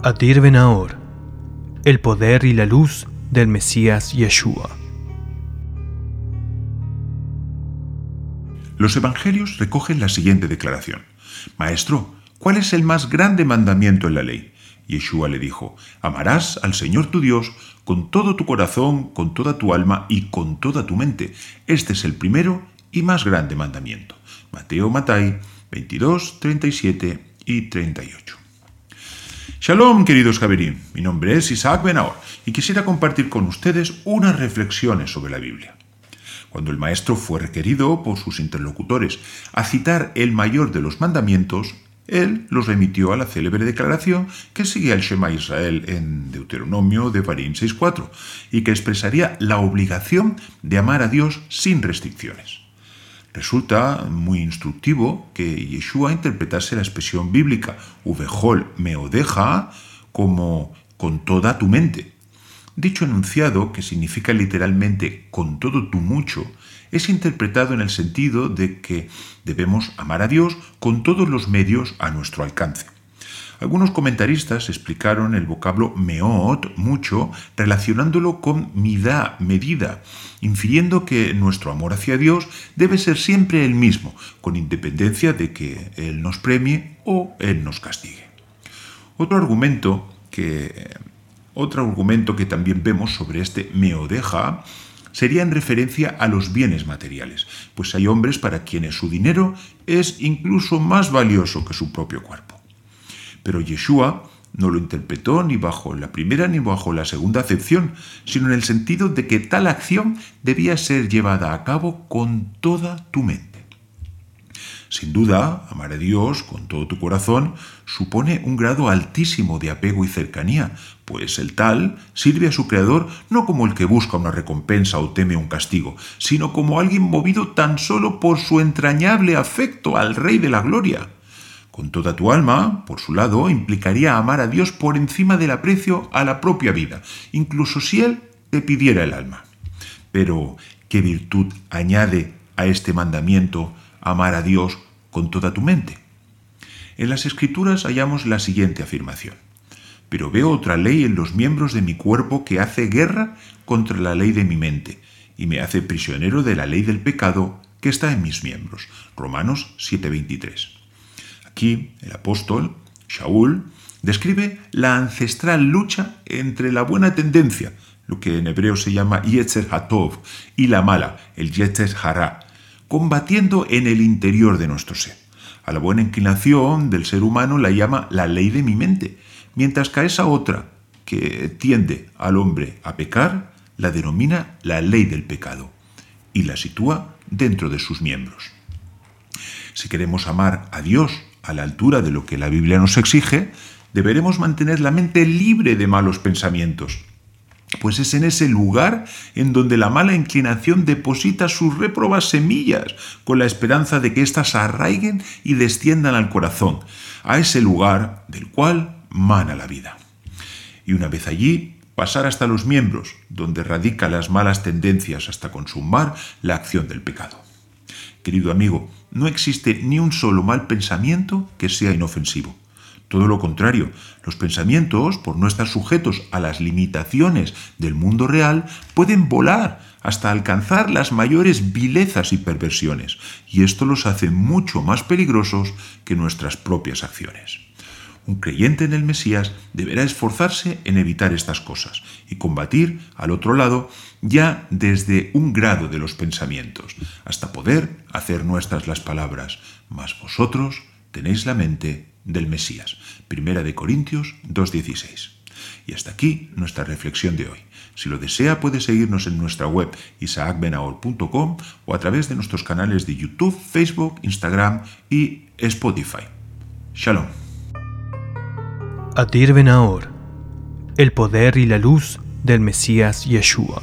Adir Benahor, el poder y la luz del Mesías Yeshua. Los evangelios recogen la siguiente declaración. Maestro, ¿cuál es el más grande mandamiento en la ley? Yeshua le dijo, amarás al Señor tu Dios con todo tu corazón, con toda tu alma y con toda tu mente. Este es el primero y más grande mandamiento. Mateo Matai 22, 37 y 38. Shalom, queridos Javerín. Mi nombre es Isaac Benaor y quisiera compartir con ustedes unas reflexiones sobre la Biblia. Cuando el maestro fue requerido por sus interlocutores a citar el mayor de los mandamientos, él los remitió a la célebre declaración que sigue el Shema Israel en Deuteronomio de Barín 6.4 y que expresaría la obligación de amar a Dios sin restricciones. Resulta muy instructivo que Yeshua interpretase la expresión bíblica uvejol meodeja como con toda tu mente. Dicho enunciado, que significa literalmente con todo tu mucho, es interpretado en el sentido de que debemos amar a Dios con todos los medios a nuestro alcance. Algunos comentaristas explicaron el vocablo meot, mucho, relacionándolo con midá, medida, infiriendo que nuestro amor hacia Dios debe ser siempre el mismo, con independencia de que Él nos premie o Él nos castigue. Otro argumento que, otro argumento que también vemos sobre este meodeja sería en referencia a los bienes materiales, pues hay hombres para quienes su dinero es incluso más valioso que su propio cuerpo. Pero Yeshua no lo interpretó ni bajo la primera ni bajo la segunda acepción, sino en el sentido de que tal acción debía ser llevada a cabo con toda tu mente. Sin duda, amar a Dios con todo tu corazón supone un grado altísimo de apego y cercanía, pues el tal sirve a su Creador no como el que busca una recompensa o teme un castigo, sino como alguien movido tan solo por su entrañable afecto al Rey de la Gloria. Con toda tu alma, por su lado, implicaría amar a Dios por encima del aprecio a la propia vida, incluso si Él te pidiera el alma. Pero, ¿qué virtud añade a este mandamiento amar a Dios con toda tu mente? En las Escrituras hallamos la siguiente afirmación. Pero veo otra ley en los miembros de mi cuerpo que hace guerra contra la ley de mi mente y me hace prisionero de la ley del pecado que está en mis miembros. Romanos 7:23. Aquí el apóstol, Shaul, describe la ancestral lucha entre la buena tendencia, lo que en hebreo se llama Yetzer Hatov, y la mala, el Yetzer Hara, combatiendo en el interior de nuestro ser. A la buena inclinación del ser humano la llama la ley de mi mente, mientras que a esa otra, que tiende al hombre a pecar, la denomina la ley del pecado y la sitúa dentro de sus miembros. Si queremos amar a Dios a la altura de lo que la Biblia nos exige, deberemos mantener la mente libre de malos pensamientos, pues es en ese lugar en donde la mala inclinación deposita sus reprobas semillas, con la esperanza de que éstas arraiguen y desciendan al corazón, a ese lugar del cual mana la vida. Y una vez allí, pasar hasta los miembros, donde radican las malas tendencias hasta consumar la acción del pecado. Querido amigo, no existe ni un solo mal pensamiento que sea inofensivo. Todo lo contrario, los pensamientos, por no estar sujetos a las limitaciones del mundo real, pueden volar hasta alcanzar las mayores vilezas y perversiones, y esto los hace mucho más peligrosos que nuestras propias acciones. Un creyente en el Mesías deberá esforzarse en evitar estas cosas y combatir al otro lado ya desde un grado de los pensamientos, hasta poder hacer nuestras las palabras, mas vosotros tenéis la mente del Mesías. Primera de Corintios 2.16. Y hasta aquí nuestra reflexión de hoy. Si lo desea puede seguirnos en nuestra web isaacbenahor.com o a través de nuestros canales de YouTube, Facebook, Instagram y Spotify. Shalom. Adir Benahor, el poder y la luz del Mesías Yeshua.